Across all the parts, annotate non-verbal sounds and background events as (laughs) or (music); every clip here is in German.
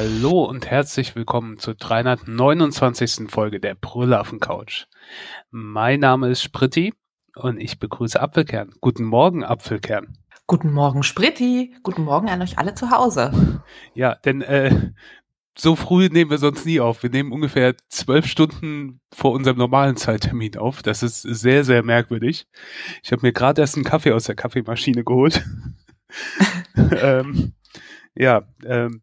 hallo und herzlich willkommen zur 329. Folge der Brüllaffen Couch. Mein Name ist Spritti und ich begrüße Apfelkern. Guten Morgen, Apfelkern. Guten Morgen, Spritti. Guten Morgen an euch alle zu Hause. Ja, denn äh, so früh nehmen wir sonst nie auf. Wir nehmen ungefähr zwölf Stunden vor unserem normalen Zeittermin auf. Das ist sehr, sehr merkwürdig. Ich habe mir gerade erst einen Kaffee aus der Kaffeemaschine geholt. (laughs) ähm, ja, ähm,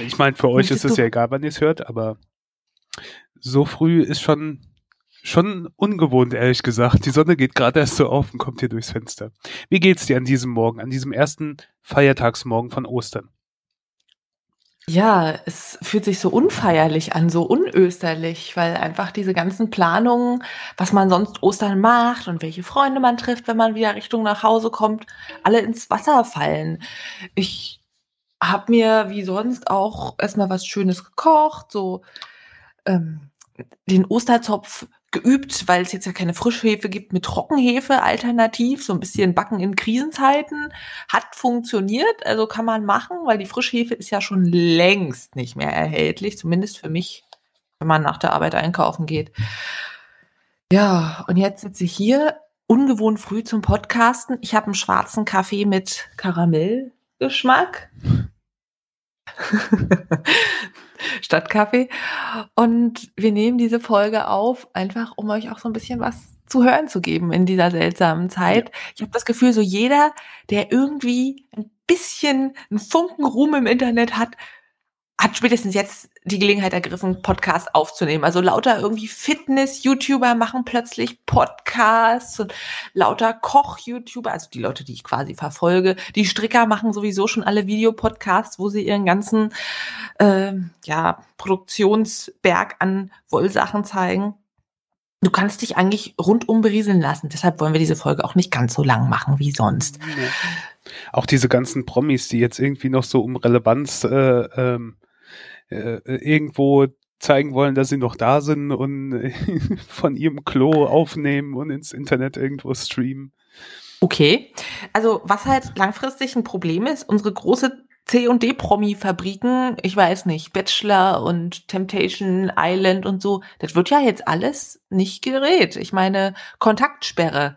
ich meine, für euch ist es ja egal, wann ihr es hört, aber so früh ist schon schon ungewohnt, ehrlich gesagt. Die Sonne geht gerade erst so auf und kommt hier durchs Fenster. Wie geht's dir an diesem Morgen, an diesem ersten Feiertagsmorgen von Ostern? Ja, es fühlt sich so unfeierlich an, so unösterlich, weil einfach diese ganzen Planungen, was man sonst Ostern macht und welche Freunde man trifft, wenn man wieder Richtung nach Hause kommt, alle ins Wasser fallen. Ich habe mir wie sonst auch erstmal was Schönes gekocht, so ähm, den Osterzopf geübt, weil es jetzt ja keine Frischhefe gibt mit Trockenhefe alternativ, so ein bisschen Backen in Krisenzeiten, hat funktioniert, also kann man machen, weil die Frischhefe ist ja schon längst nicht mehr erhältlich, zumindest für mich, wenn man nach der Arbeit einkaufen geht. Ja, und jetzt sitze ich hier ungewohnt früh zum Podcasten. Ich habe einen schwarzen Kaffee mit Karamellgeschmack. (laughs) Stadtkaffee. Und wir nehmen diese Folge auf, einfach um euch auch so ein bisschen was zu hören zu geben in dieser seltsamen Zeit. Ja. Ich habe das Gefühl, so jeder, der irgendwie ein bisschen einen Funken Ruhm im Internet hat, hat spätestens jetzt die Gelegenheit ergriffen, Podcasts aufzunehmen. Also lauter irgendwie Fitness-YouTuber machen plötzlich Podcasts und lauter Koch-YouTuber, also die Leute, die ich quasi verfolge. Die Stricker machen sowieso schon alle Videopodcasts, wo sie ihren ganzen äh, ja, Produktionsberg an Wollsachen zeigen. Du kannst dich eigentlich rundum berieseln lassen. Deshalb wollen wir diese Folge auch nicht ganz so lang machen wie sonst. Ja. Auch diese ganzen Promis, die jetzt irgendwie noch so um Relevanz äh, ähm äh, irgendwo zeigen wollen, dass sie noch da sind und (laughs) von ihrem Klo aufnehmen und ins Internet irgendwo streamen. Okay. Also, was halt langfristig ein Problem ist, unsere große C- und D-Promi-Fabriken, ich weiß nicht, Bachelor und Temptation Island und so, das wird ja jetzt alles nicht gerät. Ich meine, Kontaktsperre.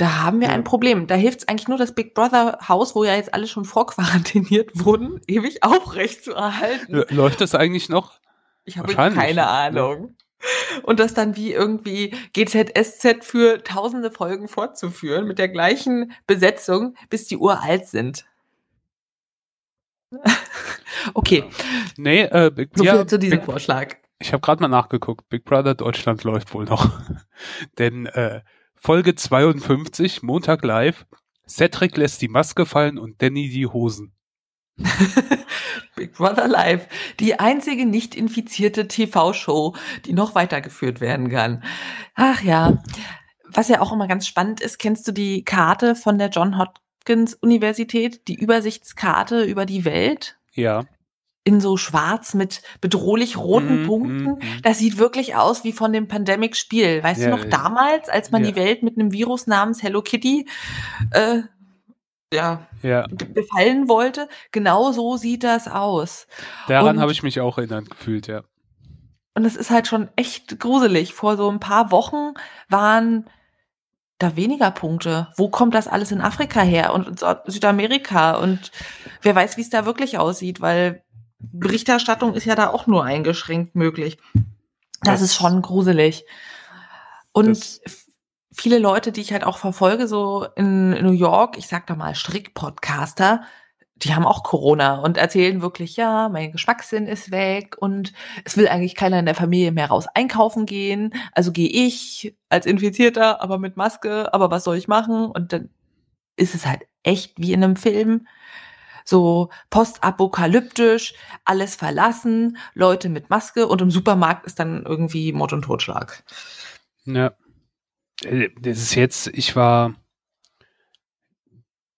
Da haben wir ein Problem. Da hilft es eigentlich nur, das Big Brother Haus, wo ja jetzt alle schon vorquarantiniert (laughs) wurden, ewig aufrecht zu erhalten. Läuft das eigentlich noch? Ich habe keine Ahnung. Und das dann wie irgendwie GZSZ für tausende Folgen fortzuführen mit der gleichen Besetzung, bis die uralt sind. (laughs) okay. Nee, äh, Big, so viel ja, zu diesem Big, Vorschlag. Ich habe gerade mal nachgeguckt. Big Brother Deutschland läuft wohl noch. (laughs) Denn äh, Folge 52, Montag live. Cedric lässt die Maske fallen und Danny die Hosen. (laughs) Big Brother Live, die einzige nicht infizierte TV-Show, die noch weitergeführt werden kann. Ach ja, was ja auch immer ganz spannend ist, kennst du die Karte von der John Hopkins Universität, die Übersichtskarte über die Welt? Ja in so schwarz mit bedrohlich roten mm, Punkten. Mm, mm. Das sieht wirklich aus wie von dem Pandemic-Spiel. Weißt ja, du noch damals, als man ja. die Welt mit einem Virus namens Hello Kitty äh, ja, ja. befallen wollte? Genau so sieht das aus. Daran habe ich mich auch erinnert gefühlt, ja. Und es ist halt schon echt gruselig. Vor so ein paar Wochen waren da weniger Punkte. Wo kommt das alles in Afrika her und Südamerika? Und wer weiß, wie es da wirklich aussieht, weil Berichterstattung ist ja da auch nur eingeschränkt möglich. Das, das ist schon gruselig. Und viele Leute, die ich halt auch verfolge, so in New York, ich sag da mal Strick-Podcaster, die haben auch Corona und erzählen wirklich, ja, mein Geschmackssinn ist weg und es will eigentlich keiner in der Familie mehr raus einkaufen gehen. Also gehe ich als Infizierter, aber mit Maske, aber was soll ich machen? Und dann ist es halt echt wie in einem Film so postapokalyptisch, alles verlassen, Leute mit Maske und im Supermarkt ist dann irgendwie Mord und Totschlag. Ja. Äh, das ist jetzt, ich war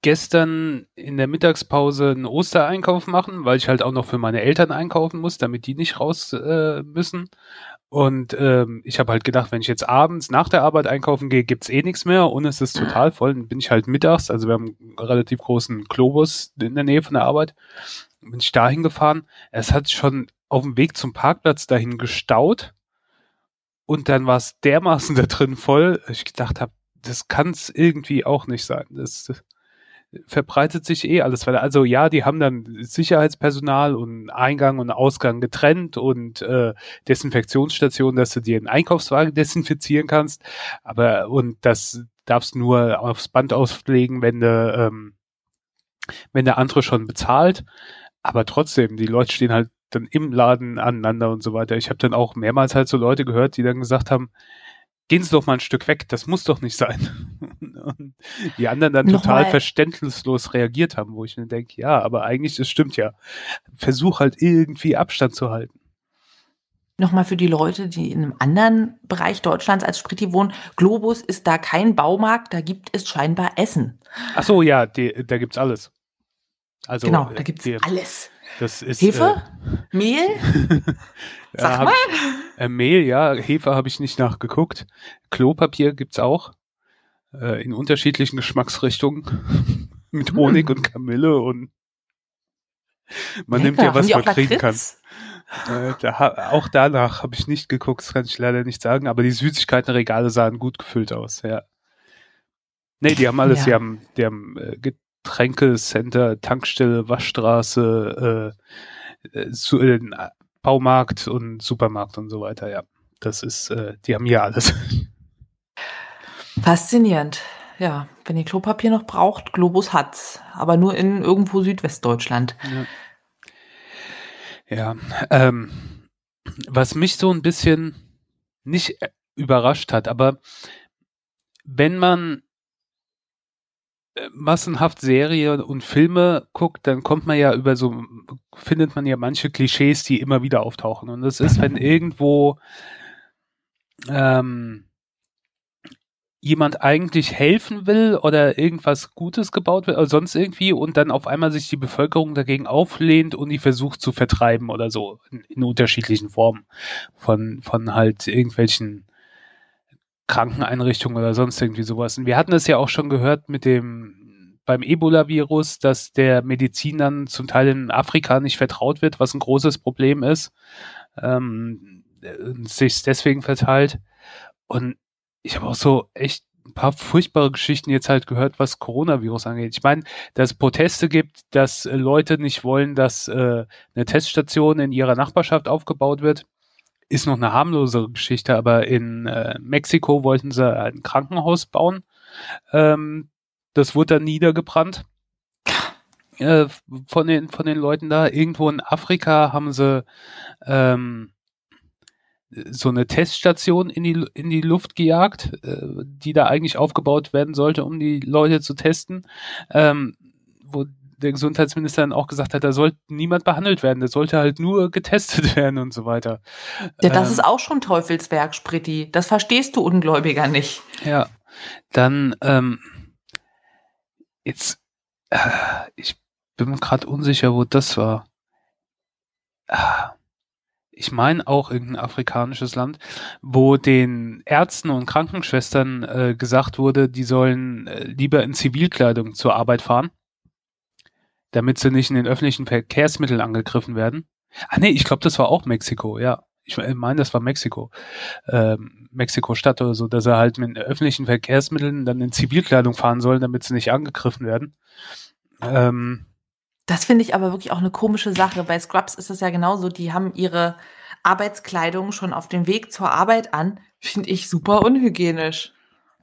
gestern in der Mittagspause einen Ostereinkauf machen, weil ich halt auch noch für meine Eltern einkaufen muss, damit die nicht raus äh, müssen. Und ähm, ich habe halt gedacht, wenn ich jetzt abends nach der Arbeit einkaufen gehe, gibt's eh nichts mehr und es ist total (clears throat) voll. Dann bin ich halt mittags, also wir haben einen relativ großen Globus in der Nähe von der Arbeit, bin ich dahin gefahren. Es hat schon auf dem Weg zum Parkplatz dahin gestaut und dann war es dermaßen (laughs) da drin voll, ich gedacht habe, das kann's irgendwie auch nicht sein. Das, das verbreitet sich eh alles weiter. Also ja, die haben dann Sicherheitspersonal und Eingang und Ausgang getrennt und äh, Desinfektionsstationen, dass du dir einen Einkaufswagen desinfizieren kannst. Aber und das darfst nur aufs Band auslegen, wenn der ähm, wenn der andere schon bezahlt. Aber trotzdem, die Leute stehen halt dann im Laden aneinander und so weiter. Ich habe dann auch mehrmals halt so Leute gehört, die dann gesagt haben, gehen Sie doch mal ein Stück weg, das muss doch nicht sein. (laughs) Und die anderen dann Nochmal. total verständnislos reagiert haben, wo ich mir denke, ja, aber eigentlich, das stimmt ja. Versuch halt irgendwie Abstand zu halten. Nochmal für die Leute, die in einem anderen Bereich Deutschlands als Spritti wohnen. Globus ist da kein Baumarkt, da gibt es scheinbar Essen. Ach so, ja, die, da gibt's alles. Also, genau, da gibt's die, alles. Das ist, Hefe? Äh, Mehl? (laughs) Sag ja, mal. Ich, äh, Mehl, ja. Hefe habe ich nicht nachgeguckt. Klopapier gibt's auch. Äh, in unterschiedlichen Geschmacksrichtungen. (laughs) Mit hm. Honig hm. und Kamille und man Lecker. nimmt ja, was man kriegen kann. Äh, da, auch danach habe ich nicht geguckt, das kann ich leider nicht sagen, aber die Süßigkeitenregale sahen gut gefüllt aus, ja. Nee, die haben alles, ja. die haben, die haben äh, Getränkecenter, Tankstelle, Waschstraße, äh, äh, äh, Baumarkt und Supermarkt und so weiter, ja. Das ist, äh, die haben hier alles. Faszinierend. Ja, wenn ihr Klopapier noch braucht, Globus hat's. Aber nur in irgendwo Südwestdeutschland. Ja, ja ähm, was mich so ein bisschen nicht überrascht hat, aber wenn man äh, massenhaft Serien und Filme guckt, dann kommt man ja über so, findet man ja manche Klischees, die immer wieder auftauchen. Und das ist, wenn irgendwo ähm, jemand eigentlich helfen will oder irgendwas Gutes gebaut wird oder sonst irgendwie und dann auf einmal sich die Bevölkerung dagegen auflehnt und die versucht zu vertreiben oder so in, in unterschiedlichen Formen von, von halt irgendwelchen Krankeneinrichtungen oder sonst irgendwie sowas. Und wir hatten es ja auch schon gehört mit dem beim Ebola-Virus, dass der Medizin dann zum Teil in Afrika nicht vertraut wird, was ein großes Problem ist, ähm, sich deswegen verteilt. Und ich habe auch so echt ein paar furchtbare Geschichten jetzt halt gehört, was Coronavirus angeht. Ich meine, dass es Proteste gibt, dass Leute nicht wollen, dass äh, eine Teststation in ihrer Nachbarschaft aufgebaut wird ist noch eine harmlosere Geschichte, aber in äh, Mexiko wollten sie ein Krankenhaus bauen. Ähm, das wurde dann niedergebrannt äh, von den von den Leuten da. Irgendwo in Afrika haben sie ähm, so eine Teststation in die in die Luft gejagt, äh, die da eigentlich aufgebaut werden sollte, um die Leute zu testen. Ähm, wo der Gesundheitsminister dann auch gesagt hat, da sollte niemand behandelt werden, der sollte halt nur getestet (laughs) werden und so weiter. Ja, das ähm, ist auch schon Teufelswerk, Spritti. Das verstehst du Ungläubiger nicht. Ja, dann ähm, jetzt, äh, ich bin mir gerade unsicher, wo das war. Ah, ich meine auch irgendein afrikanisches Land, wo den Ärzten und Krankenschwestern äh, gesagt wurde, die sollen äh, lieber in Zivilkleidung zur Arbeit fahren damit sie nicht in den öffentlichen Verkehrsmitteln angegriffen werden. Ah nee, ich glaube, das war auch Mexiko, ja. Ich meine, das war Mexiko. Ähm, Mexiko-Stadt oder so, dass er halt mit öffentlichen Verkehrsmitteln dann in Zivilkleidung fahren sollen, damit sie nicht angegriffen werden. Ähm, das finde ich aber wirklich auch eine komische Sache. Bei Scrubs ist es ja genauso, die haben ihre Arbeitskleidung schon auf dem Weg zur Arbeit an. Finde ich super unhygienisch.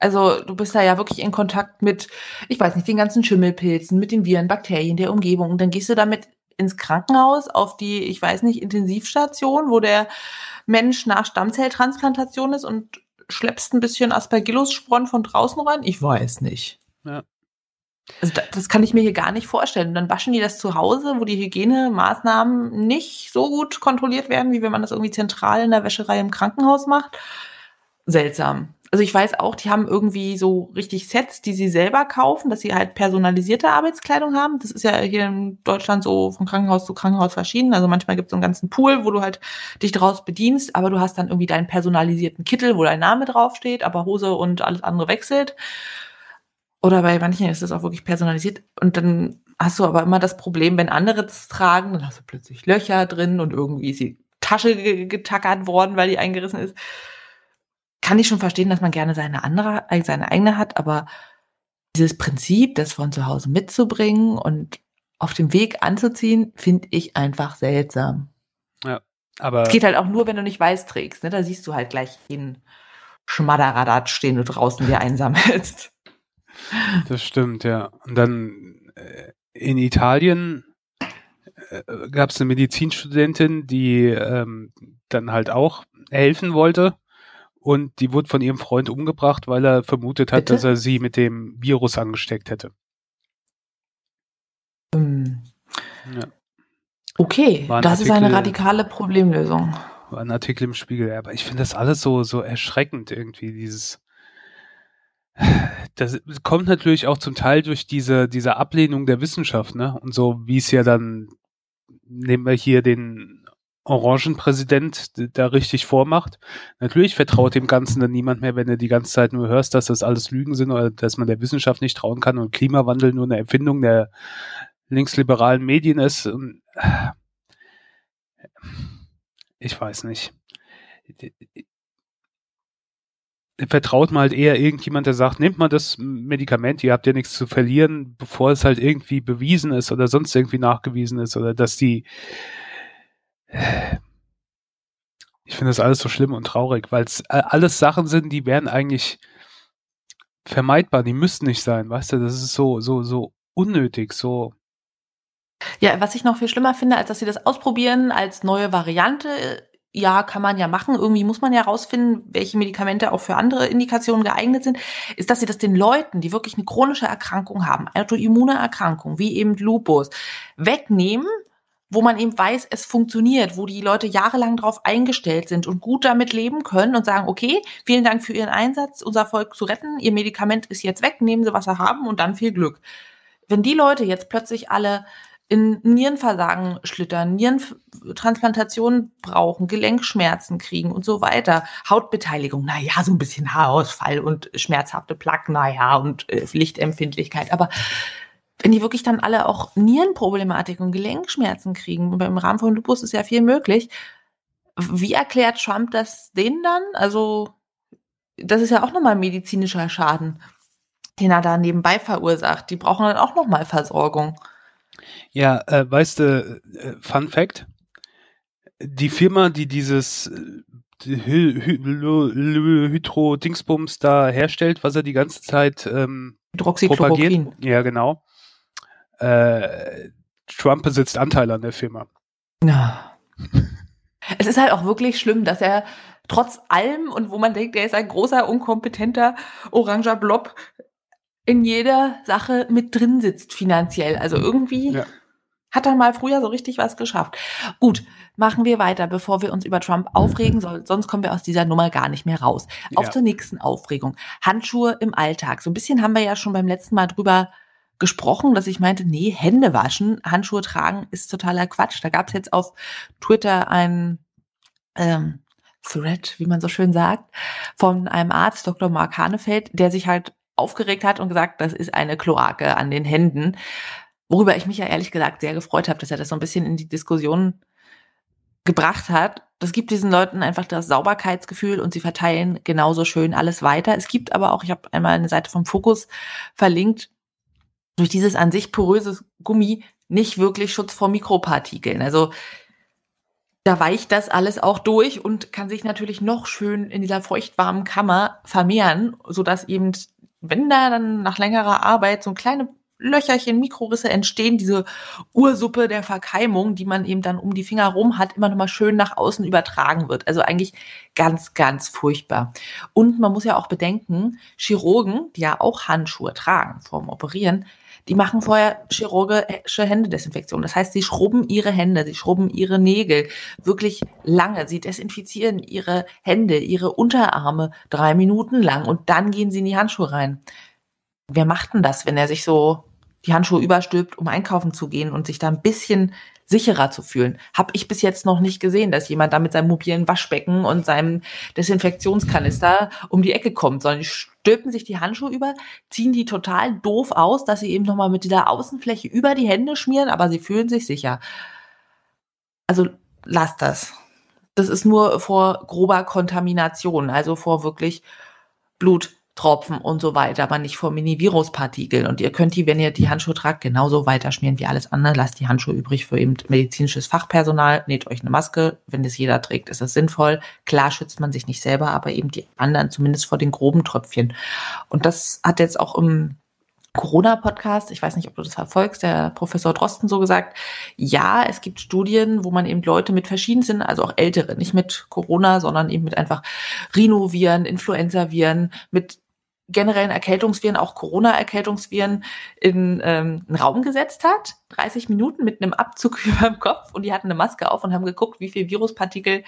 Also du bist da ja wirklich in Kontakt mit, ich weiß nicht, den ganzen Schimmelpilzen, mit den Viren, Bakterien der Umgebung. Und dann gehst du damit ins Krankenhaus auf die, ich weiß nicht, Intensivstation, wo der Mensch nach Stammzelltransplantation ist und schleppst ein bisschen Aspergillus-Sporen von draußen rein? Ich weiß nicht. Ja. Also das, das kann ich mir hier gar nicht vorstellen. Und dann waschen die das zu Hause, wo die Hygienemaßnahmen nicht so gut kontrolliert werden, wie wenn man das irgendwie zentral in der Wäscherei im Krankenhaus macht. Seltsam. Also ich weiß auch, die haben irgendwie so richtig Sets, die sie selber kaufen, dass sie halt personalisierte Arbeitskleidung haben. Das ist ja hier in Deutschland so von Krankenhaus zu Krankenhaus verschieden. Also manchmal gibt es so einen ganzen Pool, wo du halt dich draus bedienst, aber du hast dann irgendwie deinen personalisierten Kittel, wo dein Name draufsteht, aber Hose und alles andere wechselt. Oder bei manchen ist das auch wirklich personalisiert. Und dann hast du aber immer das Problem, wenn andere es tragen, dann hast du plötzlich Löcher drin und irgendwie ist die Tasche getackert worden, weil die eingerissen ist kann ich schon verstehen, dass man gerne seine andere, äh, seine eigene hat, aber dieses Prinzip, das von zu Hause mitzubringen und auf dem Weg anzuziehen, finde ich einfach seltsam. Ja, aber. Es geht halt auch nur, wenn du nicht weiß trägst, ne? Da siehst du halt gleich jeden Schmadderadat stehen du draußen dir einsammelst. Das stimmt, ja. Und dann äh, in Italien äh, gab es eine Medizinstudentin, die ähm, dann halt auch helfen wollte und die wurde von ihrem Freund umgebracht, weil er vermutet hat, Bitte? dass er sie mit dem Virus angesteckt hätte. Hm. Ja. Okay, ein das Artikel, ist eine radikale Problemlösung. War ein Artikel im Spiegel, aber ich finde das alles so, so erschreckend irgendwie, dieses. Das kommt natürlich auch zum Teil durch diese, diese Ablehnung der Wissenschaft, ne? Und so wie es ja dann, nehmen wir hier den Orangenpräsident da richtig vormacht. Natürlich vertraut dem Ganzen dann niemand mehr, wenn du die ganze Zeit nur hörst, dass das alles Lügen sind oder dass man der Wissenschaft nicht trauen kann und Klimawandel nur eine Erfindung der linksliberalen Medien ist. Und ich weiß nicht. Vertraut mal halt eher irgendjemand, der sagt, nehmt mal das Medikament, ihr habt ja nichts zu verlieren, bevor es halt irgendwie bewiesen ist oder sonst irgendwie nachgewiesen ist oder dass die ich finde das alles so schlimm und traurig, weil es alles Sachen sind, die wären eigentlich vermeidbar, die müssten nicht sein, weißt du, das ist so, so, so unnötig, so. Ja, was ich noch viel schlimmer finde, als dass sie das ausprobieren als neue Variante, ja, kann man ja machen. Irgendwie muss man ja rausfinden, welche Medikamente auch für andere Indikationen geeignet sind, ist, dass sie das den Leuten, die wirklich eine chronische Erkrankung haben, autoimmune Erkrankung, wie eben Lupus, wegnehmen wo man eben weiß, es funktioniert, wo die Leute jahrelang darauf eingestellt sind und gut damit leben können und sagen, okay, vielen Dank für Ihren Einsatz, unser Volk zu retten, Ihr Medikament ist jetzt weg, nehmen Sie, was Sie haben und dann viel Glück. Wenn die Leute jetzt plötzlich alle in Nierenversagen schlittern, Nierentransplantation brauchen, Gelenkschmerzen kriegen und so weiter, Hautbeteiligung, naja, so ein bisschen Haarausfall und schmerzhafte Plaque, naja, und äh, Lichtempfindlichkeit, aber wenn die wirklich dann alle auch Nierenproblematik und Gelenkschmerzen kriegen, und im Rahmen von Lupus ist ja viel möglich, wie erklärt Trump das denen dann? Also, das ist ja auch nochmal medizinischer Schaden, den er da nebenbei verursacht. Die brauchen dann auch nochmal Versorgung. Ja, äh, weißt du, äh, Fun Fact, die Firma, die dieses äh, Hydro-Dingsbums da herstellt, was er die ganze Zeit ähm, propagiert. Ja, genau äh, Trump besitzt Anteile an der Firma. Ja. Es ist halt auch wirklich schlimm, dass er trotz allem und wo man denkt, er ist ein großer, unkompetenter, oranger Blob, in jeder Sache mit drin sitzt finanziell. Also irgendwie ja. hat er mal früher so richtig was geschafft. Gut, machen wir weiter, bevor wir uns über Trump aufregen, (clears throat) soll, sonst kommen wir aus dieser Nummer gar nicht mehr raus. Auf ja. zur nächsten Aufregung. Handschuhe im Alltag. So ein bisschen haben wir ja schon beim letzten Mal drüber gesprochen, dass ich meinte, nee, Hände waschen, Handschuhe tragen ist totaler Quatsch. Da gab es jetzt auf Twitter ein ähm, Thread, wie man so schön sagt, von einem Arzt, Dr. Mark Hanefeld, der sich halt aufgeregt hat und gesagt, das ist eine Kloake an den Händen. Worüber ich mich ja ehrlich gesagt sehr gefreut habe, dass er das so ein bisschen in die Diskussion gebracht hat. Das gibt diesen Leuten einfach das Sauberkeitsgefühl und sie verteilen genauso schön alles weiter. Es gibt aber auch, ich habe einmal eine Seite vom Fokus verlinkt, durch dieses an sich poröse Gummi nicht wirklich Schutz vor Mikropartikeln. Also da weicht das alles auch durch und kann sich natürlich noch schön in dieser feuchtwarmen Kammer vermehren, sodass eben, wenn da dann nach längerer Arbeit so kleine Löcherchen, Mikrorisse entstehen, diese Ursuppe der Verkeimung, die man eben dann um die Finger rum hat, immer nochmal schön nach außen übertragen wird. Also eigentlich ganz, ganz furchtbar. Und man muss ja auch bedenken, Chirurgen, die ja auch Handschuhe tragen vorm Operieren, die machen vorher chirurgische Händedesinfektion. Das heißt, sie schrubben ihre Hände, sie schrubben ihre Nägel wirklich lange. Sie desinfizieren ihre Hände, ihre Unterarme drei Minuten lang und dann gehen sie in die Handschuhe rein. Wer macht denn das, wenn er sich so die Handschuhe überstülpt, um einkaufen zu gehen und sich da ein bisschen sicherer zu fühlen. Habe ich bis jetzt noch nicht gesehen, dass jemand da mit seinem mobilen Waschbecken und seinem Desinfektionskanister um die Ecke kommt, sondern die stülpen sich die Handschuhe über, ziehen die total doof aus, dass sie eben nochmal mit dieser Außenfläche über die Hände schmieren, aber sie fühlen sich sicher. Also lasst das. Das ist nur vor grober Kontamination, also vor wirklich Blut, Tropfen und so weiter, aber nicht vor Mini-Virus-Partikeln. Und ihr könnt die, wenn ihr die Handschuhe tragt, genauso weiterschmieren wie alles andere. Lasst die Handschuhe übrig für eben medizinisches Fachpersonal. Näht euch eine Maske. Wenn das jeder trägt, ist das sinnvoll. Klar schützt man sich nicht selber, aber eben die anderen zumindest vor den groben Tröpfchen. Und das hat jetzt auch im Corona-Podcast, ich weiß nicht, ob du das verfolgst, der Professor Drosten so gesagt, ja, es gibt Studien, wo man eben Leute mit verschiedenen, also auch ältere, nicht mit Corona, sondern eben mit einfach Rhinoviren, Influenza-Viren, mit generellen Erkältungsviren, auch Corona-Erkältungsviren, in ähm, einen Raum gesetzt hat, 30 Minuten mit einem Abzug (laughs) über dem Kopf und die hatten eine Maske auf und haben geguckt, wie viel Viruspartikel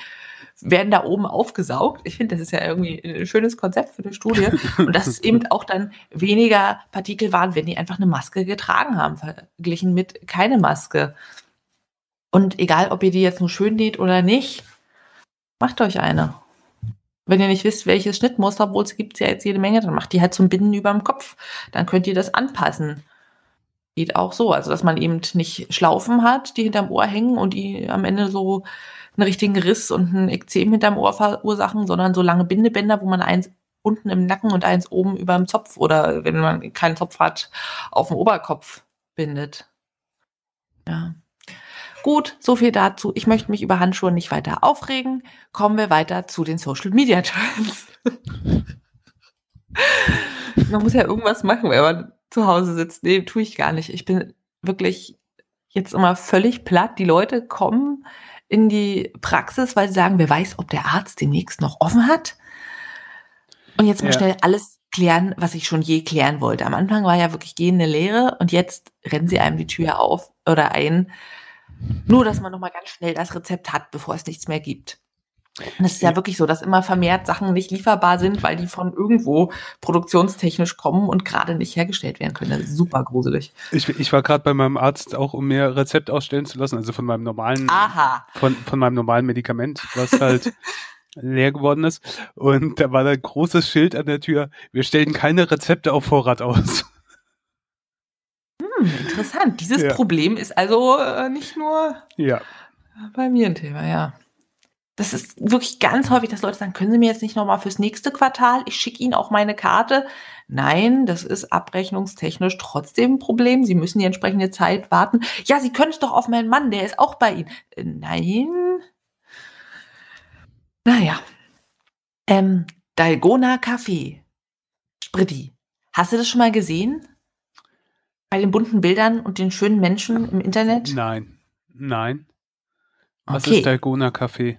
werden da oben aufgesaugt. Ich finde, das ist ja irgendwie ein schönes Konzept für eine Studie. (laughs) Und dass es eben auch dann weniger Partikel waren, wenn die einfach eine Maske getragen haben, verglichen mit keine Maske. Und egal, ob ihr die jetzt nur schön näht oder nicht, macht euch eine. Wenn ihr nicht wisst, welches Schnittmuster, obwohl es gibt ja jetzt jede Menge, dann macht die halt zum Binden über dem Kopf. Dann könnt ihr das anpassen. Geht auch so. Also, dass man eben nicht Schlaufen hat, die hinterm Ohr hängen und die am Ende so einen richtigen Riss und ein Ekzem hinterm Ohr verursachen, sondern so lange Bindebänder, wo man eins unten im Nacken und eins oben über dem Zopf oder wenn man keinen Zopf hat, auf dem Oberkopf bindet. Ja. Gut, so viel dazu. Ich möchte mich über Handschuhe nicht weiter aufregen. Kommen wir weiter zu den Social Media Trends. (laughs) man muss ja irgendwas machen, wenn man zu Hause sitzt. Nee, tue ich gar nicht. Ich bin wirklich jetzt immer völlig platt. Die Leute kommen in die Praxis, weil sie sagen, wer weiß, ob der Arzt demnächst noch offen hat. Und jetzt mal ja. schnell alles klären, was ich schon je klären wollte. Am Anfang war ja wirklich gehende Lehre und jetzt rennen sie einem die Tür auf oder ein nur, dass man nochmal ganz schnell das Rezept hat, bevor es nichts mehr gibt. Und es ist ja wirklich so, dass immer vermehrt Sachen nicht lieferbar sind, weil die von irgendwo produktionstechnisch kommen und gerade nicht hergestellt werden können. Das ist super gruselig. Ich, ich war gerade bei meinem Arzt auch, um mir Rezept ausstellen zu lassen, also von meinem normalen, Aha. Von, von meinem normalen Medikament, was halt (laughs) leer geworden ist. Und da war da ein großes Schild an der Tür. Wir stellen keine Rezepte auf Vorrat aus. Interessant. Dieses ja. Problem ist also äh, nicht nur ja. bei mir ein Thema, ja. Das ist wirklich ganz häufig, dass Leute sagen, können Sie mir jetzt nicht nochmal fürs nächste Quartal, ich schicke Ihnen auch meine Karte. Nein, das ist abrechnungstechnisch trotzdem ein Problem. Sie müssen die entsprechende Zeit warten. Ja, Sie können es doch auf meinen Mann, der ist auch bei Ihnen. Äh, nein. Naja. Ähm, Dalgona Kaffee. Spritti. Hast du das schon mal gesehen? Bei den bunten Bildern und den schönen Menschen im Internet? Nein. Nein. Was okay. ist Dalgona Kaffee?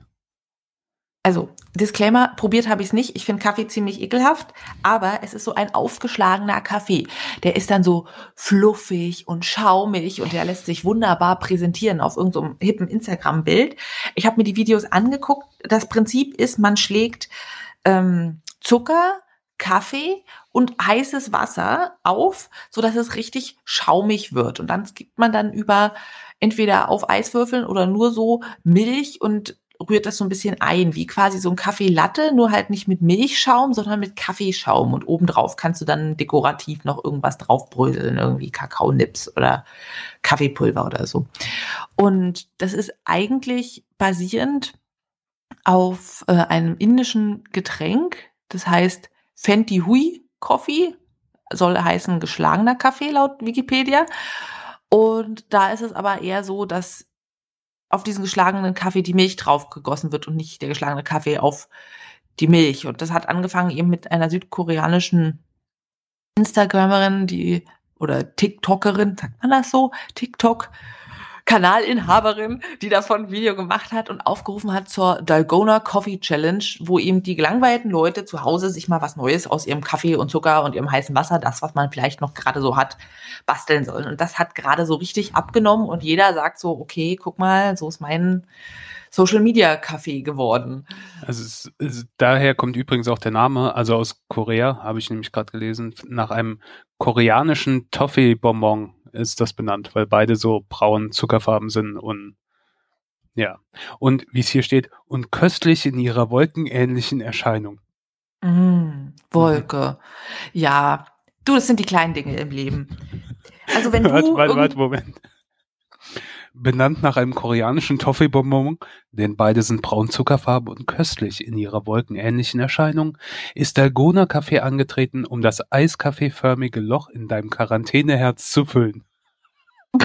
Also, Disclaimer, probiert habe ich es nicht. Ich finde Kaffee ziemlich ekelhaft, aber es ist so ein aufgeschlagener Kaffee. Der ist dann so fluffig und schaumig und der lässt sich wunderbar präsentieren auf irgendeinem so hippen Instagram-Bild. Ich habe mir die Videos angeguckt. Das Prinzip ist, man schlägt ähm, Zucker, Kaffee und heißes Wasser auf, so dass es richtig schaumig wird. Und dann gibt man dann über entweder auf Eiswürfeln oder nur so Milch und rührt das so ein bisschen ein, wie quasi so ein Kaffeelatte, nur halt nicht mit Milchschaum, sondern mit Kaffeeschaum. Und obendrauf kannst du dann dekorativ noch irgendwas draufbröseln, irgendwie Kakaonips oder Kaffeepulver oder so. Und das ist eigentlich basierend auf äh, einem indischen Getränk, das heißt Fenty Hui Coffee, soll heißen geschlagener Kaffee laut Wikipedia. Und da ist es aber eher so, dass auf diesen geschlagenen Kaffee die Milch drauf gegossen wird und nicht der geschlagene Kaffee auf die Milch. Und das hat angefangen eben mit einer südkoreanischen Instagramerin, die oder TikTokerin, sagt man das so? TikTok. Kanalinhaberin, die davon ein Video gemacht hat und aufgerufen hat zur Dalgona Coffee Challenge, wo eben die gelangweilten Leute zu Hause sich mal was Neues aus ihrem Kaffee und Zucker und ihrem heißen Wasser, das, was man vielleicht noch gerade so hat, basteln sollen. Und das hat gerade so richtig abgenommen und jeder sagt so, okay, guck mal, so ist mein Social Media Kaffee geworden. Also es, es, daher kommt übrigens auch der Name, also aus Korea, habe ich nämlich gerade gelesen, nach einem koreanischen Toffee-Bonbon ist das benannt, weil beide so braun Zuckerfarben sind und ja. Und wie es hier steht, und köstlich in ihrer wolkenähnlichen Erscheinung. Mm, Wolke. Mhm. Ja, du, das sind die kleinen Dinge im Leben. Also wenn (laughs) du. warte, warte, warte, Moment benannt nach einem koreanischen Toffee-Bonbon, denn beide sind braun Zuckerfarbe und köstlich in ihrer wolkenähnlichen Erscheinung, ist Dalgona Kaffee angetreten, um das eiskaffeeförmige Loch in deinem Quarantäneherz zu füllen. (laughs)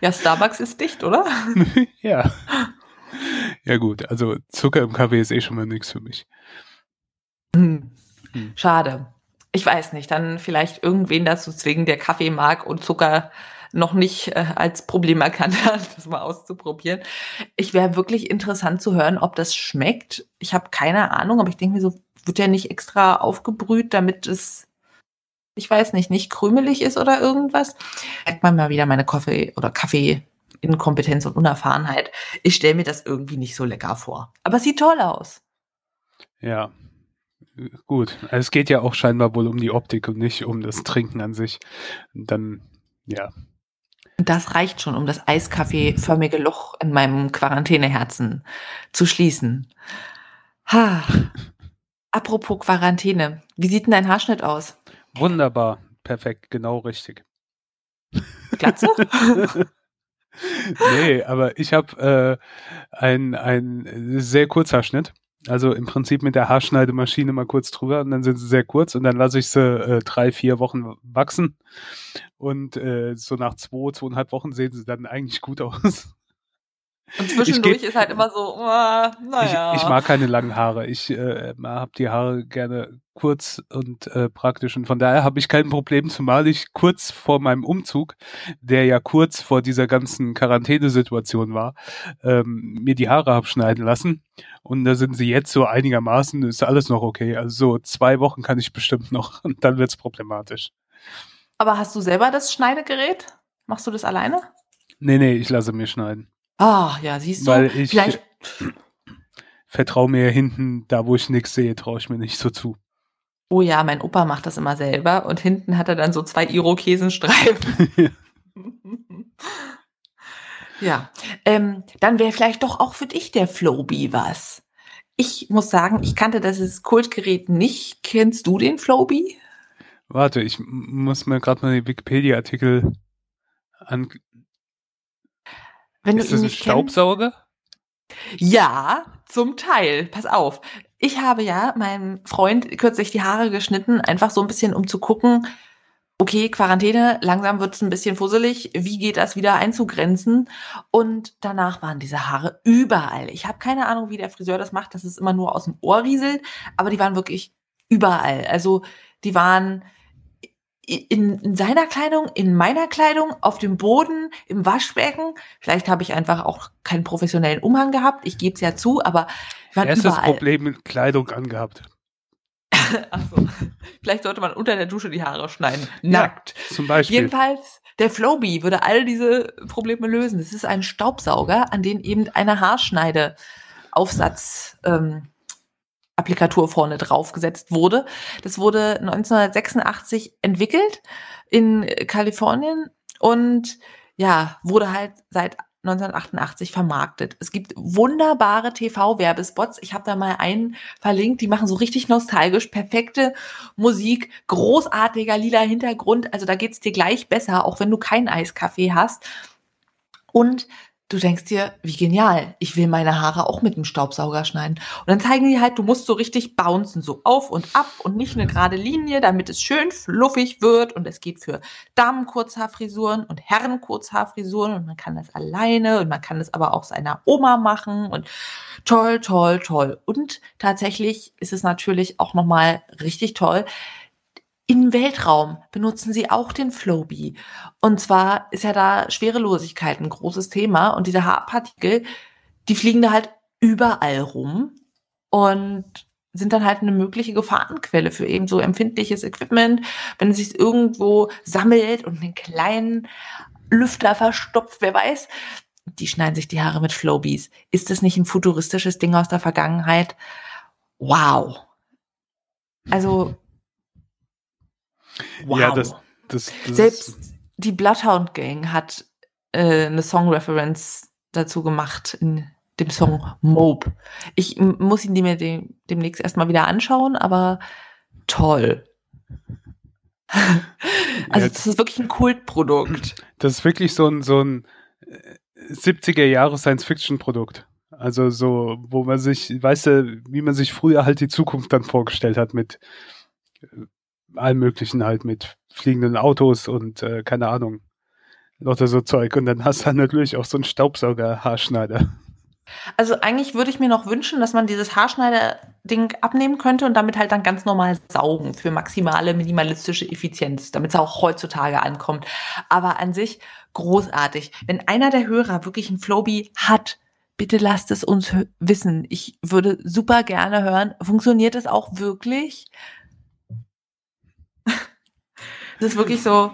Ja, Starbucks ist dicht, oder? (laughs) ja. Ja gut, also Zucker im Kaffee ist eh schon mal nichts für mich. Hm. Hm. Schade. Ich weiß nicht, dann vielleicht irgendwen dazu zwingen, der Kaffee mag und Zucker noch nicht äh, als Problem erkannt (laughs) hat, das mal auszuprobieren. Ich wäre wirklich interessant zu hören, ob das schmeckt. Ich habe keine Ahnung, aber ich denke mir so, wird ja nicht extra aufgebrüht, damit es, ich weiß nicht, nicht krümelig ist oder irgendwas. Merkt man mal wieder meine Kaffee oder Kaffee Inkompetenz und Unerfahrenheit. Ich stelle mir das irgendwie nicht so lecker vor. Aber es sieht toll aus. Ja, gut. Es geht ja auch scheinbar wohl um die Optik und nicht um das Trinken an sich. Dann, ja, das reicht schon, um das eiskaffeeförmige Loch in meinem Quarantäneherzen zu schließen. Ha. Apropos Quarantäne, wie sieht denn dein Haarschnitt aus? Wunderbar, perfekt, genau richtig. Glatze? (laughs) nee, aber ich habe äh, ein, ein sehr kurzer Schnitt. Also im Prinzip mit der Haarschneidemaschine mal kurz drüber und dann sind sie sehr kurz und dann lasse ich sie äh, drei, vier Wochen wachsen und äh, so nach zwei, zweieinhalb Wochen sehen sie dann eigentlich gut aus. Und zwischendurch ist halt immer so, uh, naja. Ich, ich, mag keine langen Haare. Ich äh, habe die Haare gerne kurz und äh, praktisch. Und von daher habe ich kein Problem, zumal ich kurz vor meinem Umzug, der ja kurz vor dieser ganzen Quarantänesituation war, ähm, mir die Haare abschneiden lassen. Und da sind sie jetzt so einigermaßen, ist alles noch okay. Also so zwei Wochen kann ich bestimmt noch (laughs) und dann wird's problematisch. Aber hast du selber das Schneidegerät? Machst du das alleine? Nee, nee, ich lasse mir schneiden. Ah, ja, siehst du. Weil ich Vielleicht vertraue mir hinten, da wo ich nichts sehe, traue ich mir nicht so zu. Oh ja, mein Opa macht das immer selber und hinten hat er dann so zwei Irokesenstreifen. (laughs) ja, ähm, dann wäre vielleicht doch auch für dich der Flowbee was. Ich muss sagen, ich kannte das Kultgerät nicht. Kennst du den Flowbee? Warte, ich muss mir gerade mal den Wikipedia-Artikel an wenn ist das ein Staubsauger? Ja, zum Teil. Pass auf. Ich habe ja meinem Freund kürzlich die Haare geschnitten, einfach so ein bisschen, um zu gucken, okay, Quarantäne, langsam wird es ein bisschen fusselig, wie geht das wieder einzugrenzen? Und danach waren diese Haare überall. Ich habe keine Ahnung, wie der Friseur das macht, dass es immer nur aus dem Ohr rieselt, aber die waren wirklich überall. Also die waren in, in seiner Kleidung, in meiner Kleidung, auf dem Boden, im Waschbecken. Vielleicht habe ich einfach auch keinen professionellen Umhang gehabt. Ich gebe es ja zu, aber wir Erstes überall. Problem mit Kleidung angehabt. (laughs) Achso. Vielleicht sollte man unter der Dusche die Haare schneiden. Nackt. Ja, zum Beispiel. Jedenfalls, der Flowbee würde all diese Probleme lösen. Es ist ein Staubsauger, an den eben eine Haarschneideaufsatz ähm, Applikatur vorne draufgesetzt wurde. Das wurde 1986 entwickelt in Kalifornien und ja, wurde halt seit 1988 vermarktet. Es gibt wunderbare TV-Werbespots. Ich habe da mal einen verlinkt, die machen so richtig nostalgisch, perfekte Musik, großartiger lila Hintergrund. Also da geht's dir gleich besser, auch wenn du keinen Eiskaffee hast. Und du denkst dir, wie genial, ich will meine Haare auch mit dem Staubsauger schneiden. Und dann zeigen die halt, du musst so richtig bouncen, so auf und ab und nicht eine gerade Linie, damit es schön fluffig wird. Und es geht für Damen-Kurzhaarfrisuren und Herren-Kurzhaarfrisuren und man kann das alleine und man kann es aber auch seiner Oma machen und toll, toll, toll. Und tatsächlich ist es natürlich auch nochmal richtig toll. Im Weltraum benutzen sie auch den Flowbee. Und zwar ist ja da Schwerelosigkeit ein großes Thema. Und diese Haarpartikel, die fliegen da halt überall rum und sind dann halt eine mögliche Gefahrenquelle für eben so empfindliches Equipment, wenn es sich irgendwo sammelt und einen kleinen Lüfter verstopft, wer weiß. Die schneiden sich die Haare mit Flowbees. Ist das nicht ein futuristisches Ding aus der Vergangenheit? Wow. Also Wow. Ja, das, das, das Selbst die Bloodhound Gang hat äh, eine Song-Reference dazu gemacht in dem Song Mope. Ich muss ihn mir dem, demnächst erstmal wieder anschauen, aber toll. (laughs) also, ja, das ist wirklich ein Kultprodukt. Das ist wirklich so ein, so ein 70er äh. Also so, wo man sich, weißt du, wie man sich früher halt die Zukunft dann vorgestellt hat mit äh, allem möglichen halt mit fliegenden Autos und äh, keine Ahnung, lauter so Zeug. Und dann hast du natürlich auch so einen Staubsauger-Haarschneider. Also eigentlich würde ich mir noch wünschen, dass man dieses Haarschneider-Ding abnehmen könnte und damit halt dann ganz normal saugen für maximale minimalistische Effizienz, damit es auch heutzutage ankommt. Aber an sich großartig. Wenn einer der Hörer wirklich einen Flowbee hat, bitte lasst es uns wissen. Ich würde super gerne hören, funktioniert es auch wirklich? Das ist wirklich so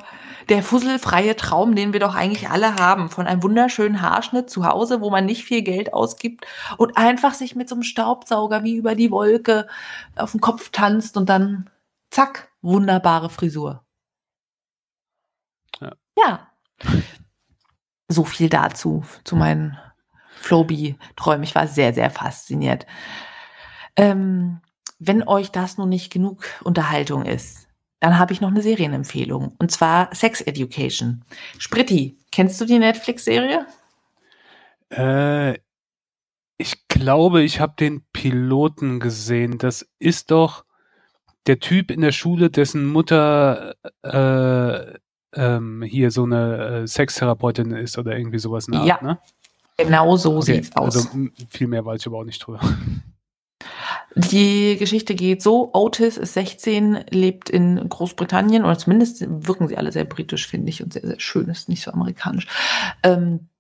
der fusselfreie Traum, den wir doch eigentlich alle haben. Von einem wunderschönen Haarschnitt zu Hause, wo man nicht viel Geld ausgibt und einfach sich mit so einem Staubsauger wie über die Wolke auf den Kopf tanzt und dann zack, wunderbare Frisur. Ja. ja. So viel dazu, zu meinen Floby-Träumen. Ich war sehr, sehr fasziniert. Ähm, wenn euch das nun nicht genug Unterhaltung ist, dann habe ich noch eine Serienempfehlung. Und zwar Sex Education. Spritti, kennst du die Netflix-Serie? Äh, ich glaube, ich habe den Piloten gesehen. Das ist doch der Typ in der Schule, dessen Mutter äh, ähm, hier so eine äh, Sextherapeutin ist oder irgendwie sowas. Art, ja, ne? genau so okay, sieht's aus. Also viel mehr weiß ich aber auch nicht drüber. Die Geschichte geht so, Otis ist 16, lebt in Großbritannien, oder zumindest wirken sie alle sehr britisch, finde ich, und sehr, sehr schön, ist nicht so amerikanisch. Ähm,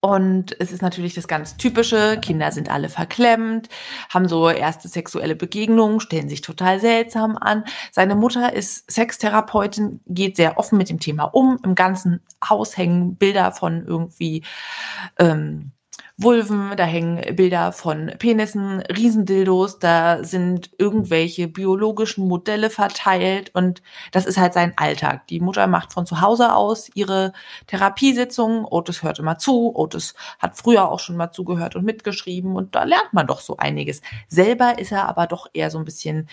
und es ist natürlich das ganz typische, Kinder sind alle verklemmt, haben so erste sexuelle Begegnungen, stellen sich total seltsam an. Seine Mutter ist Sextherapeutin, geht sehr offen mit dem Thema um. Im ganzen Haus hängen Bilder von irgendwie ähm, Vulven, da hängen Bilder von Penissen, Riesendildos, da sind irgendwelche biologischen Modelle verteilt und das ist halt sein Alltag. Die Mutter macht von zu Hause aus ihre Therapiesitzungen. Otis hört immer zu. Otis hat früher auch schon mal zugehört und mitgeschrieben und da lernt man doch so einiges. Selber ist er aber doch eher so ein bisschen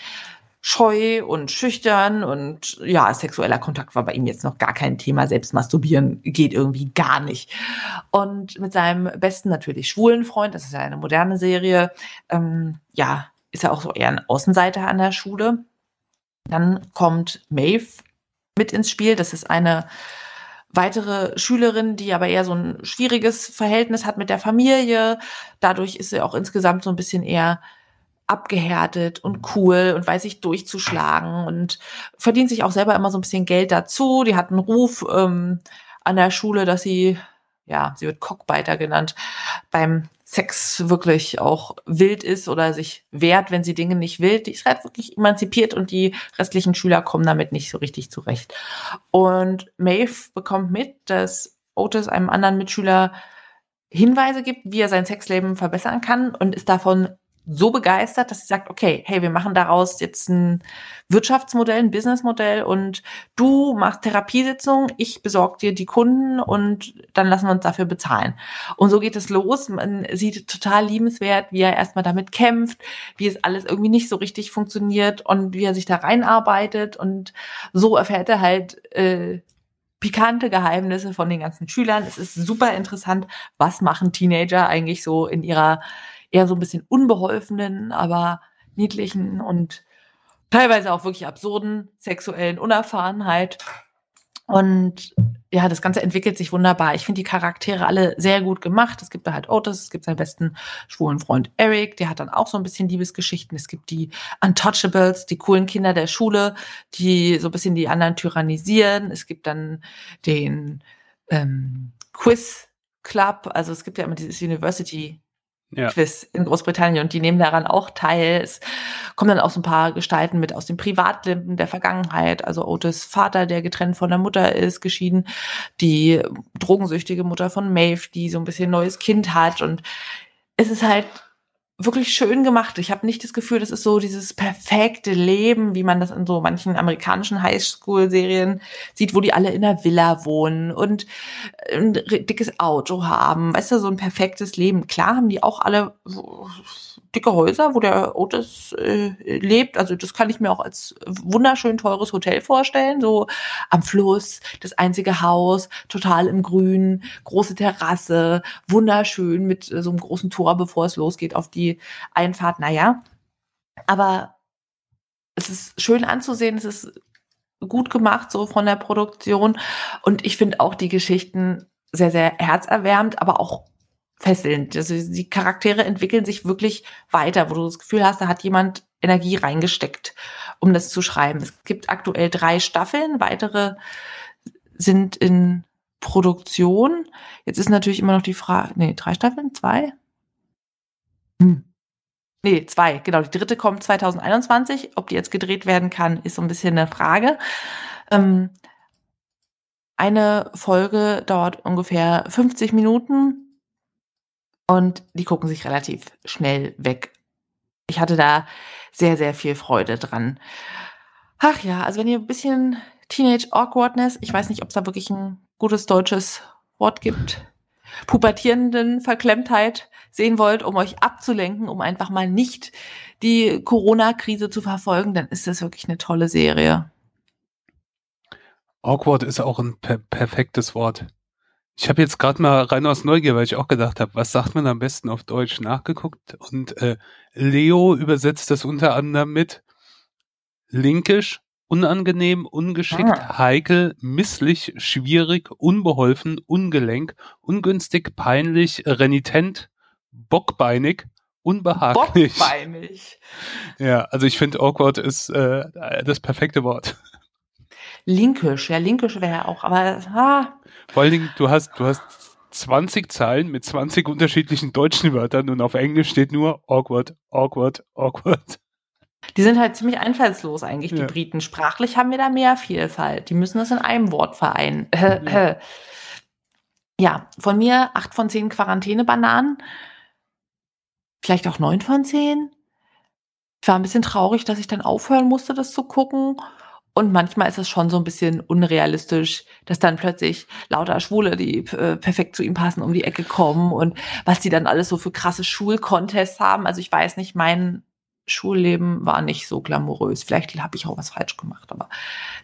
scheu und schüchtern und ja, sexueller Kontakt war bei ihm jetzt noch gar kein Thema. Selbst masturbieren geht irgendwie gar nicht. Und mit seinem besten natürlich schwulen Freund, das ist ja eine moderne Serie, ähm, ja, ist er auch so eher ein Außenseiter an der Schule. Dann kommt Maeve mit ins Spiel. Das ist eine weitere Schülerin, die aber eher so ein schwieriges Verhältnis hat mit der Familie. Dadurch ist sie auch insgesamt so ein bisschen eher abgehärtet und cool und weiß sich durchzuschlagen und verdient sich auch selber immer so ein bisschen Geld dazu. Die hat einen Ruf ähm, an der Schule, dass sie, ja, sie wird Cockbiter genannt, beim Sex wirklich auch wild ist oder sich wehrt, wenn sie Dinge nicht will. Die ist halt wirklich emanzipiert und die restlichen Schüler kommen damit nicht so richtig zurecht. Und Maeve bekommt mit, dass Otis einem anderen Mitschüler Hinweise gibt, wie er sein Sexleben verbessern kann und ist davon so begeistert, dass sie sagt, okay, hey, wir machen daraus jetzt ein Wirtschaftsmodell, ein Businessmodell und du machst Therapiesitzungen, ich besorge dir die Kunden und dann lassen wir uns dafür bezahlen. Und so geht es los. Man sieht total liebenswert, wie er erstmal damit kämpft, wie es alles irgendwie nicht so richtig funktioniert und wie er sich da reinarbeitet und so erfährt er halt äh, pikante Geheimnisse von den ganzen Schülern. Es ist super interessant, was machen Teenager eigentlich so in ihrer eher so ein bisschen unbeholfenen, aber niedlichen und teilweise auch wirklich absurden sexuellen Unerfahrenheit. Und ja, das Ganze entwickelt sich wunderbar. Ich finde die Charaktere alle sehr gut gemacht. Es gibt da halt Otis, es gibt seinen besten schwulen Freund Eric, der hat dann auch so ein bisschen Liebesgeschichten. Es gibt die Untouchables, die coolen Kinder der Schule, die so ein bisschen die anderen tyrannisieren. Es gibt dann den ähm, Quiz Club, also es gibt ja immer dieses University ja. Quiz in Großbritannien und die nehmen daran auch teil. Es kommen dann auch so ein paar Gestalten mit aus dem Privatleben der Vergangenheit. Also Otis Vater, der getrennt von der Mutter ist, geschieden. Die drogensüchtige Mutter von Maeve, die so ein bisschen neues Kind hat. Und es ist halt wirklich schön gemacht. Ich habe nicht das Gefühl, das ist so dieses perfekte Leben, wie man das in so manchen amerikanischen Highschool-Serien sieht, wo die alle in einer Villa wohnen und ein dickes Auto haben. Weißt du, so ein perfektes Leben. Klar haben die auch alle dicke Häuser, wo der Otis äh, lebt. Also das kann ich mir auch als wunderschön teures Hotel vorstellen. So am Fluss, das einzige Haus, total im Grün, große Terrasse, wunderschön mit äh, so einem großen Tor, bevor es losgeht auf die Einfahrt. Naja, aber es ist schön anzusehen, es ist gut gemacht, so von der Produktion. Und ich finde auch die Geschichten sehr, sehr herzerwärmend, aber auch fesselnd. Also die Charaktere entwickeln sich wirklich weiter, wo du das Gefühl hast, da hat jemand Energie reingesteckt, um das zu schreiben. Es gibt aktuell drei Staffeln, weitere sind in Produktion. Jetzt ist natürlich immer noch die Frage, nee, drei Staffeln, zwei? Hm. Nee, zwei, genau. Die dritte kommt 2021. Ob die jetzt gedreht werden kann, ist so ein bisschen eine Frage. Ähm, eine Folge dauert ungefähr 50 Minuten und die gucken sich relativ schnell weg. Ich hatte da sehr, sehr viel Freude dran. Ach ja, also wenn ihr ein bisschen Teenage Awkwardness, ich weiß nicht, ob es da wirklich ein gutes deutsches Wort gibt, pubertierenden Verklemmtheit sehen wollt, um euch abzulenken, um einfach mal nicht die Corona-Krise zu verfolgen, dann ist das wirklich eine tolle Serie. Awkward ist auch ein per perfektes Wort. Ich habe jetzt gerade mal rein aus Neugier, weil ich auch gedacht habe, was sagt man am besten auf Deutsch nachgeguckt und äh, Leo übersetzt das unter anderem mit linkisch, unangenehm, ungeschickt, ah. heikel, misslich, schwierig, unbeholfen, ungelenk, ungünstig, peinlich, renitent, bockbeinig, unbehaglich. Bockbeinig. (laughs) Ja, also ich finde awkward ist äh, das perfekte Wort. Linkisch, ja, Linkisch wäre auch, aber ah. Vor allen Dingen, du hast, du hast 20 Zeilen mit 20 unterschiedlichen deutschen Wörtern und auf Englisch steht nur awkward, awkward, awkward. Die sind halt ziemlich einfallslos eigentlich, die ja. Briten. Sprachlich haben wir da mehr Vielfalt. Die müssen das in einem Wort vereinen. (laughs) Ja, ja von mir acht von zehn Quarantänebananen. Vielleicht auch neun von zehn. Ich war ein bisschen traurig, dass ich dann aufhören musste, das zu gucken. Und manchmal ist es schon so ein bisschen unrealistisch, dass dann plötzlich lauter Schwule, die äh, perfekt zu ihm passen, um die Ecke kommen und was die dann alles so für krasse Schulcontests haben. Also ich weiß nicht, mein Schulleben war nicht so glamourös. Vielleicht habe ich auch was falsch gemacht, aber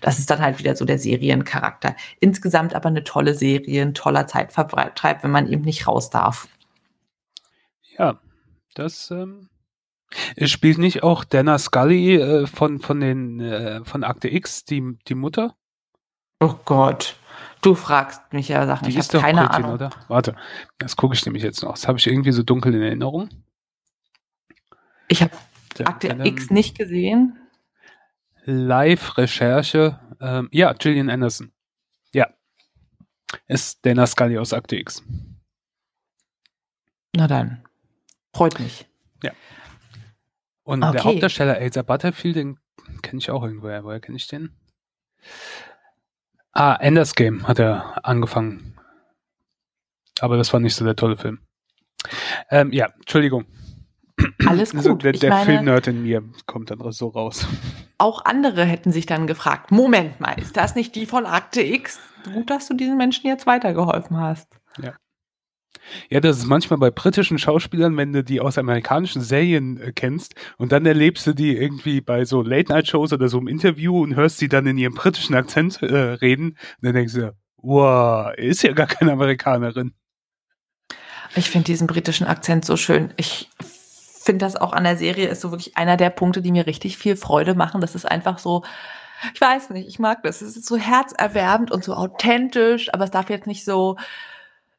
das ist dann halt wieder so der Seriencharakter. Insgesamt aber eine tolle Serie, ein toller Zeitvertreib, wenn man eben nicht raus darf. Ja, das ähm, spielt nicht auch Dana Scully äh, von, von den, äh, von Akte X, die, die Mutter? Oh Gott. Du fragst mich ja Sachen. Die ich habe keine Britin, Ahnung. Oder? Warte, das gucke ich nämlich jetzt noch. Das habe ich irgendwie so dunkel in Erinnerung. Ich habe Akte dann, X nicht gesehen. Live-Recherche. Ähm, ja, Gillian Anderson. Ja. Ist Dana Scully aus Akte X. Na dann. Freut mich. Ja. Und okay. der Hauptdarsteller Elsa Butterfield, den kenne ich auch irgendwoher. Woher kenne ich den? Ah, Enders Game hat er angefangen. Aber das war nicht so der tolle Film. Ähm, ja, Entschuldigung. Alles (clears throat) gut. Also der, der Filmnerd in mir kommt dann so raus. Auch andere hätten sich dann gefragt, Moment mal, ist das nicht die von Akte X? Gut, dass du diesen Menschen jetzt weitergeholfen hast. Ja. Ja, das ist manchmal bei britischen Schauspielern, wenn du die aus amerikanischen Serien äh, kennst und dann erlebst du die irgendwie bei so Late-Night-Shows oder so im Interview und hörst sie dann in ihrem britischen Akzent äh, reden dann denkst du, wow, ist ja gar keine Amerikanerin. Ich finde diesen britischen Akzent so schön. Ich finde das auch an der Serie ist so wirklich einer der Punkte, die mir richtig viel Freude machen. Das ist einfach so Ich weiß nicht, ich mag das. Es ist so herzerwärmend und so authentisch, aber es darf jetzt nicht so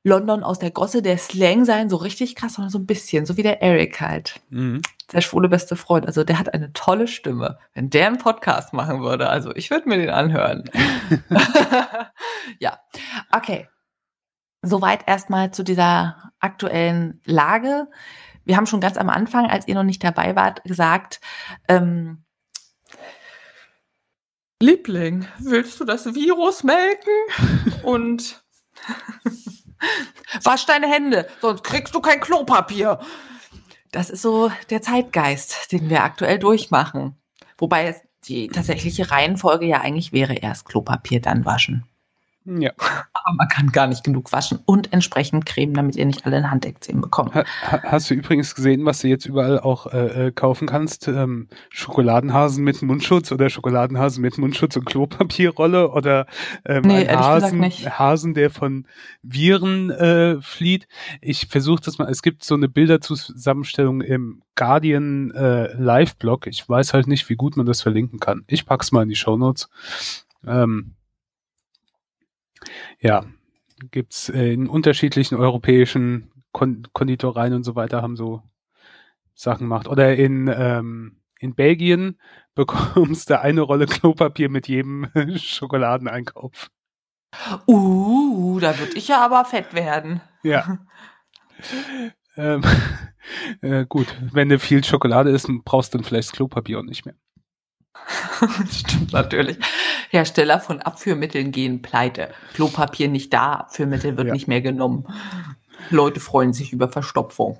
London aus der Gosse der Slang sein, so richtig krass, sondern so ein bisschen, so wie der Eric halt. Mhm. Der schwule beste Freund. Also der hat eine tolle Stimme. Wenn der einen Podcast machen würde, also ich würde mir den anhören. (laughs) (laughs) ja, okay. Soweit erstmal zu dieser aktuellen Lage. Wir haben schon ganz am Anfang, als ihr noch nicht dabei wart, gesagt, ähm, Liebling, willst du das Virus melken? (laughs) Und wasch deine Hände, sonst kriegst du kein Klopapier. Das ist so der Zeitgeist, den wir aktuell durchmachen. Wobei die tatsächliche Reihenfolge ja eigentlich wäre erst Klopapier, dann waschen. Ja. Aber man kann gar nicht genug waschen und entsprechend cremen, damit ihr nicht alle ein Handekzem bekommt. Ha, hast du übrigens gesehen, was du jetzt überall auch äh, äh, kaufen kannst? Ähm, Schokoladenhasen mit Mundschutz oder Schokoladenhasen mit Mundschutz und Klopapierrolle oder ähm, nee, ein Hasen, Hasen, der von Viren äh, flieht. Ich versuche das mal, es gibt so eine Bilderzusammenstellung im Guardian äh, Live-Blog. Ich weiß halt nicht, wie gut man das verlinken kann. Ich pack's mal in die Show Notes. Ähm, ja, gibt's äh, in unterschiedlichen europäischen Kon Konditoreien und so weiter haben so Sachen gemacht. Oder in, ähm, in Belgien (laughs) bekommst du eine Rolle Klopapier mit jedem (laughs) Schokoladeneinkauf. Uh, da würde ich ja aber fett werden. Ja. (laughs) ähm, äh, gut, wenn du viel Schokolade isst, brauchst du dann vielleicht das Klopapier auch nicht mehr. (laughs) Stimmt natürlich. Hersteller von Abführmitteln gehen pleite. Klopapier nicht da, Abführmittel wird ja. nicht mehr genommen. Leute freuen sich über Verstopfung.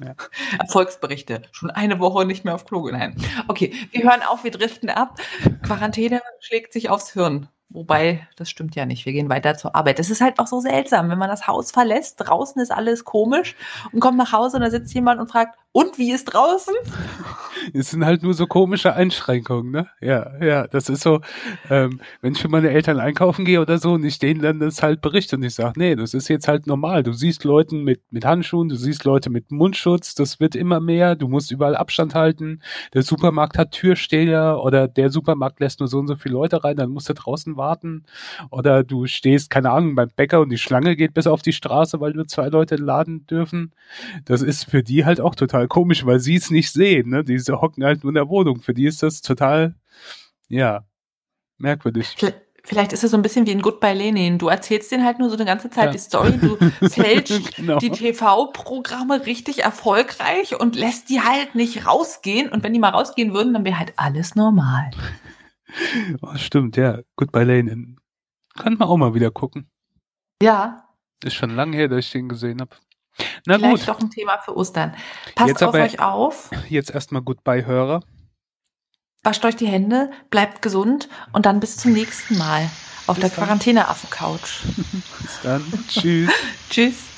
Ja. (laughs) Erfolgsberichte. Schon eine Woche nicht mehr auf Klo. Nein. Okay, wir hören auf, wir driften ab. Quarantäne schlägt sich aufs Hirn. Wobei, das stimmt ja nicht. Wir gehen weiter zur Arbeit. Das ist halt auch so seltsam, wenn man das Haus verlässt. Draußen ist alles komisch und kommt nach Hause und da sitzt jemand und fragt, und wie ist draußen? Es sind halt nur so komische Einschränkungen, ne? Ja, ja, das ist so, ähm, wenn ich für meine Eltern einkaufen gehe oder so und ich denen dann das halt berichte und ich sage, nee, das ist jetzt halt normal. Du siehst Leute mit, mit Handschuhen, du siehst Leute mit Mundschutz, das wird immer mehr, du musst überall Abstand halten. Der Supermarkt hat Türsteher oder der Supermarkt lässt nur so und so viele Leute rein, dann musst du draußen warten. Oder du stehst, keine Ahnung, beim Bäcker und die Schlange geht bis auf die Straße, weil nur zwei Leute laden dürfen. Das ist für die halt auch total komisch, weil sie es nicht sehen. Ne? Diese hocken halt nur in der Wohnung. Für die ist das total, ja, merkwürdig. Vielleicht ist es so ein bisschen wie in Goodbye Lenin. Du erzählst denen halt nur so eine ganze Zeit ja. die Story, du (laughs) fälschst (laughs) genau. die TV-Programme richtig erfolgreich und lässt die halt nicht rausgehen. Und wenn die mal rausgehen würden, dann wäre halt alles normal. (laughs) Oh, stimmt, ja. Goodbye Lenin. Kann man auch mal wieder gucken. Ja. Ist schon lange her, dass ich den gesehen habe. Na Vielleicht gut. doch ein Thema für Ostern. Passt jetzt auf euch auf. Jetzt erstmal Goodbye, Hörer. Wascht euch die Hände, bleibt gesund und dann bis zum nächsten Mal auf bis der Quarantäne-Affen-Couch. (laughs) bis dann. Tschüss. (laughs) Tschüss.